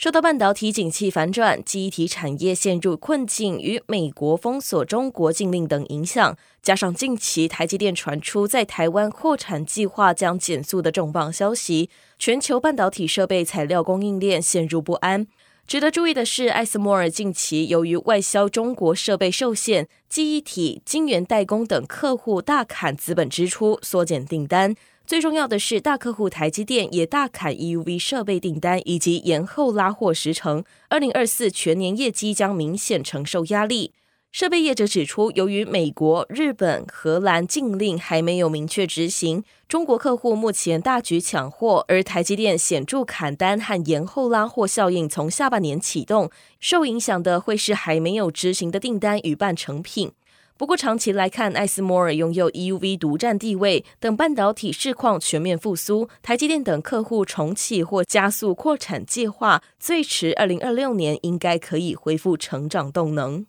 受到半导体景气反转、记忆体产业陷入困境与美国封锁中国禁令等影响，加上近期台积电传出在台湾扩产计划将减速的重磅消息，全球半导体设备材料供应链陷入不安。值得注意的是，艾斯摩尔近期由于外销中国设备受限，记忆体、晶圆代工等客户大砍资本支出，缩减订单。最重要的是，大客户台积电也大砍 EUV 设备订单，以及延后拉货时程。二零二四全年业绩将明显承受压力。设备业者指出，由于美国、日本、荷兰禁令还没有明确执行，中国客户目前大举抢货，而台积电显著砍单和延后拉货效应从下半年启动，受影响的会是还没有执行的订单与半成品。不过，长期来看，艾斯摩尔拥有 EUV 独占地位。等半导体市况全面复苏，台积电等客户重启或加速扩产计划，最迟二零二六年应该可以恢复成长动能。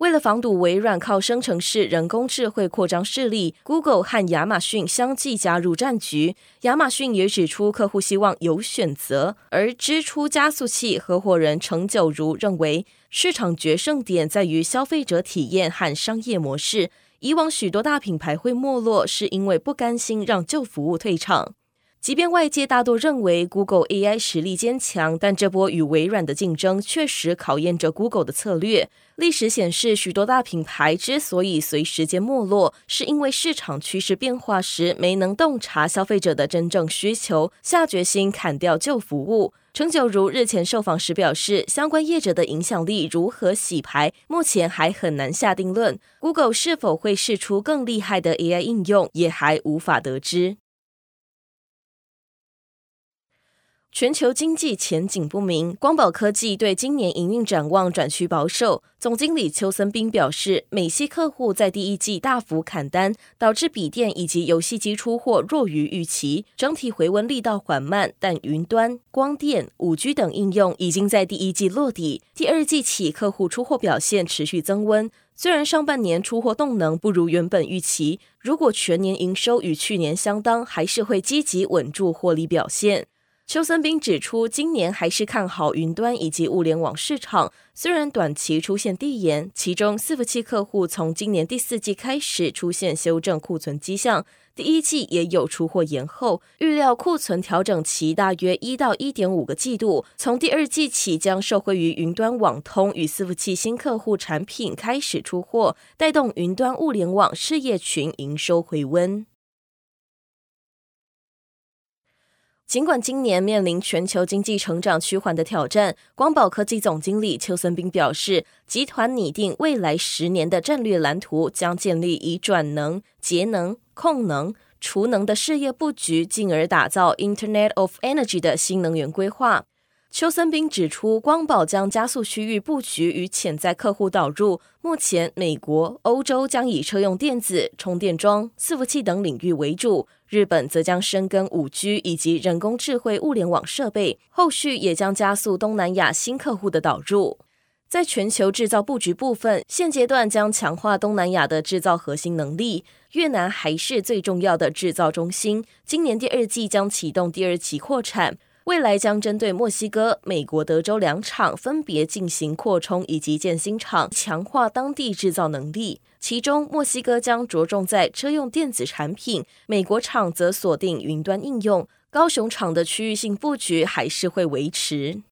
为了防堵微软靠生成式人工智慧扩张势力，Google 和亚马逊相继加入战局。亚马逊也指出，客户希望有选择。而支出加速器合伙人程九如认为，市场决胜点在于消费者体验和商业模式。以往许多大品牌会没落，是因为不甘心让旧服务退场。即便外界大多认为 Google AI 实力坚强，但这波与微软的竞争确实考验着 Google 的策略。历史显示，许多大品牌之所以随时间没落，是因为市场趋势变化时没能洞察消费者的真正需求，下决心砍掉旧服务。程九如日前受访时表示，相关业者的影响力如何洗牌，目前还很难下定论。Google 是否会试出更厉害的 AI 应用，也还无法得知。全球经济前景不明，光宝科技对今年营运展望转趋保守。总经理邱森斌表示，美系客户在第一季大幅砍单，导致笔电以及游戏机出货弱于预期，整体回温力道缓慢。但云端、光电、五 G 等应用已经在第一季落地，第二季起客户出货表现持续增温。虽然上半年出货动能不如原本预期，如果全年营收与去年相当，还是会积极稳住获利表现。邱森斌指出，今年还是看好云端以及物联网市场，虽然短期出现递延，其中伺服器客户从今年第四季开始出现修正库存迹象，第一季也有出货延后，预料库存调整期大约一到一点五个季度，从第二季起将受惠于云端网通与伺服器新客户产品开始出货，带动云端物联网事业群营收回温。尽管今年面临全球经济成长趋缓的挑战，光宝科技总经理邱森斌表示，集团拟定未来十年的战略蓝图，将建立以转能、节能、控能、储能的事业布局，进而打造 Internet of Energy 的新能源规划。邱森兵指出，光宝将加速区域布局与潜在客户导入。目前，美国、欧洲将以车用电子、充电桩、伺服器等领域为主；日本则将深耕五 G 以及人工智慧物联网设备。后续也将加速东南亚新客户的导入。在全球制造布局部分，现阶段将强化东南亚的制造核心能力。越南还是最重要的制造中心，今年第二季将启动第二期扩产。未来将针对墨西哥、美国德州两厂分别进行扩充以及建新厂，强化当地制造能力。其中，墨西哥将着重在车用电子产品，美国厂则锁定云端应用。高雄厂的区域性布局还是会维持。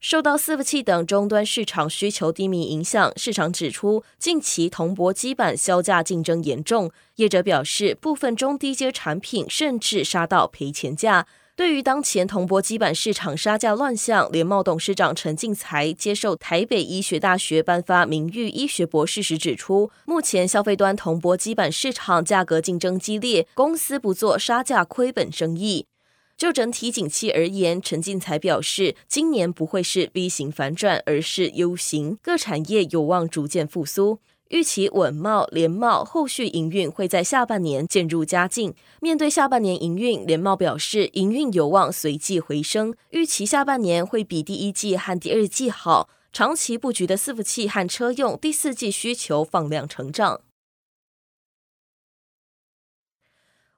受到伺服器等终端市场需求低迷影响，市场指出近期铜箔基板销价竞争严重。业者表示，部分中低阶产品甚至杀到赔钱价。对于当前铜箔基板市场杀价乱象，联茂董事长陈进财接受台北医学大学颁发名誉医学博士时指出，目前消费端铜箔基板市场价格竞争激烈，公司不做杀价亏本生意。就整体景气而言，陈进财表示，今年不会是 V 型反转，而是 U 型，各产业有望逐渐复苏。预期稳懋、联茂后续营运会在下半年渐入佳境。面对下半年营运，联茂表示营运有望随即回升，预期下半年会比第一季和第二季好。长期布局的伺服器和车用第四季需求放量成长。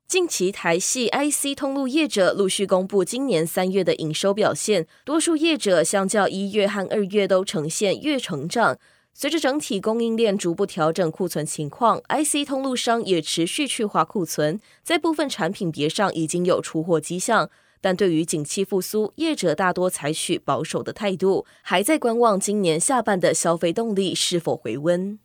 近期台系 IC 通路业者陆续公布今年三月的营收表现，多数业者相较一月和二月都呈现月成长。随着整体供应链逐步调整库存情况，IC 通路商也持续去化库存，在部分产品别上已经有出货迹象。但对于景气复苏，业者大多采取保守的态度，还在观望今年下半的消费动力是否回温。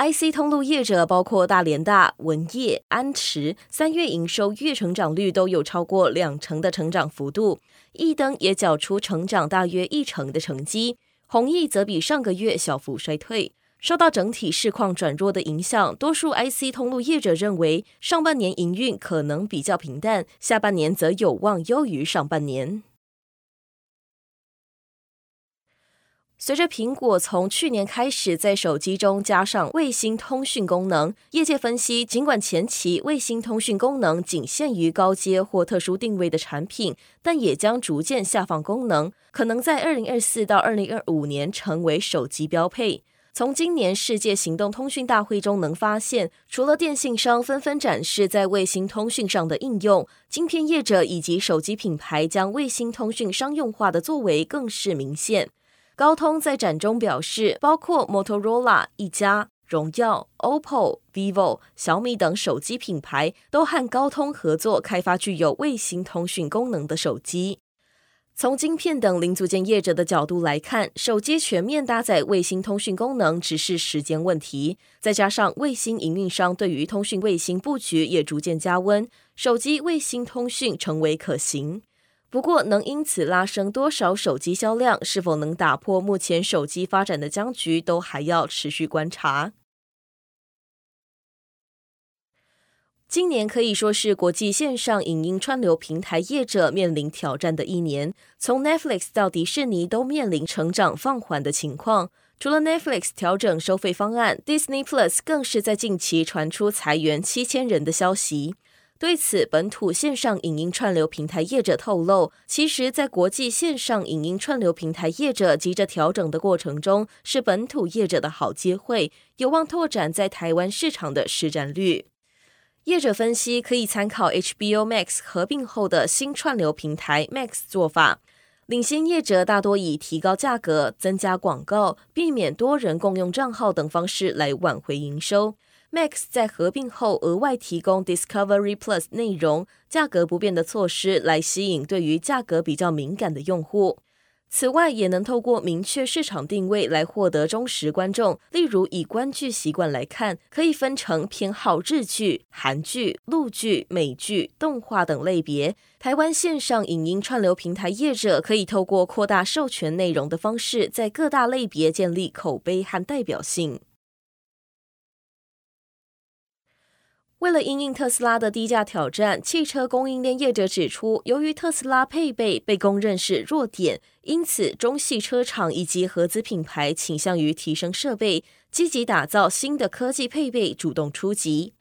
IC 通路业者包括大联大、文业、安驰，三月营收月成长率都有超过两成的成长幅度，易登也缴出成长大约一成的成绩，弘毅则比上个月小幅衰退。受到整体市况转弱的影响，多数 IC 通路业者认为上半年营运可能比较平淡，下半年则有望优于上半年。随着苹果从去年开始在手机中加上卫星通讯功能，业界分析，尽管前期卫星通讯功能仅限于高阶或特殊定位的产品，但也将逐渐下放功能，可能在二零二四到二零二五年成为手机标配。从今年世界行动通讯大会中能发现，除了电信商纷纷展示在卫星通讯上的应用，晶片业者以及手机品牌将卫星通讯商用化的作为更是明显。高通在展中表示，包括 Motorola、一加、荣耀、OPPO、vivo、小米等手机品牌都和高通合作开发具有卫星通讯功能的手机。从晶片等零组件业者的角度来看，手机全面搭载卫星通讯功能只是时间问题。再加上卫星营运商对于通讯卫星布局也逐渐加温，手机卫星通讯成为可行。不过，能因此拉升多少手机销量，是否能打破目前手机发展的僵局，都还要持续观察。今年可以说是国际线上影音串流平台业者面临挑战的一年，从 Netflix 到迪士尼都面临成长放缓的情况。除了 Netflix 调整收费方案，Disney Plus 更是在近期传出裁员七千人的消息。对此，本土线上影音串流平台业者透露，其实，在国际线上影音串流平台业者急着调整的过程中，是本土业者的好机会，有望拓展在台湾市场的市占率。业者分析，可以参考 HBO Max 合并后的新串流平台 Max 做法，领先业者大多以提高价格、增加广告、避免多人共用账号等方式来挽回营收。Max 在合并后额外提供 Discovery Plus 内容，价格不变的措施来吸引对于价格比较敏感的用户。此外，也能透过明确市场定位来获得忠实观众。例如，以观剧习惯来看，可以分成偏好日剧、韩剧、陆剧、美剧、动画等类别。台湾线上影音串流平台业者可以透过扩大授权内容的方式，在各大类别建立口碑和代表性。为了因应特斯拉的低价挑战，汽车供应链业者指出，由于特斯拉配备被公认是弱点，因此中系车厂以及合资品牌倾向于提升设备，积极打造新的科技配备，主动出击。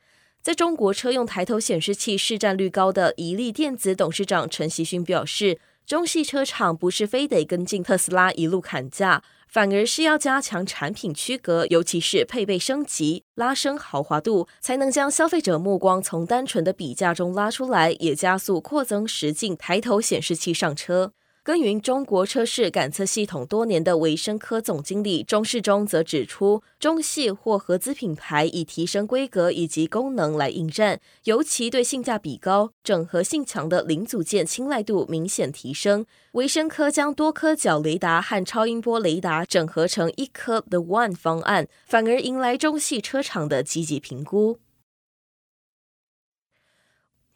在中国车用抬头显示器市占率高的怡利电子董事长陈锡勋表示，中系车厂不是非得跟进特斯拉一路砍价。反而是要加强产品区隔，尤其是配备升级，拉升豪华度，才能将消费者目光从单纯的比价中拉出来，也加速扩增实境抬头显示器上车。耕耘中国车市感测系统多年的维生科总经理钟世忠则指出，中系或合资品牌以提升规格以及功能来应战，尤其对性价比高、整合性强的零组件青睐度明显提升。维生科将多颗角雷达和超音波雷达整合成一颗 The One 方案，反而迎来中系车厂的积极评估。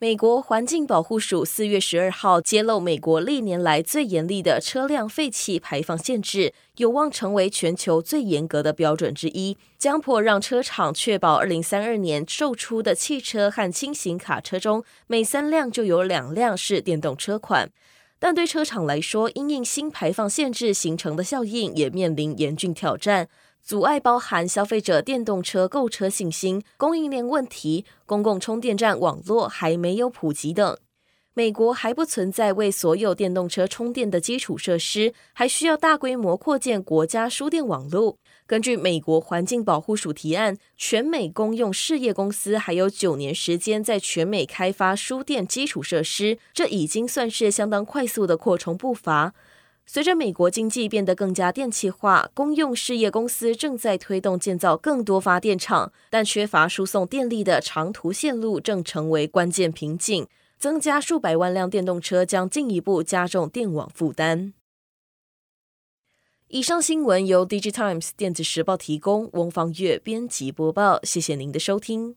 美国环境保护署四月十二号揭露，美国历年来最严厉的车辆废气排放限制，有望成为全球最严格的标准之一，将迫让车厂确保二零三二年售出的汽车和轻型卡车中，每三辆就有两辆是电动车款。但对车厂来说，因应新排放限制形成的效应，也面临严峻挑战。阻碍包含消费者电动车购车信心、供应链问题、公共充电站网络还没有普及等。美国还不存在为所有电动车充电的基础设施，还需要大规模扩建国家输电网络。根据美国环境保护署提案，全美公用事业公司还有九年时间在全美开发输电基础设施，这已经算是相当快速的扩充步伐。随着美国经济变得更加电气化，公用事业公司正在推动建造更多发电厂，但缺乏输送电力的长途线路正成为关键瓶颈。增加数百万辆电动车将进一步加重电网负担。以上新闻由 DigiTimes 电子时报提供，翁方月编辑播报。谢谢您的收听。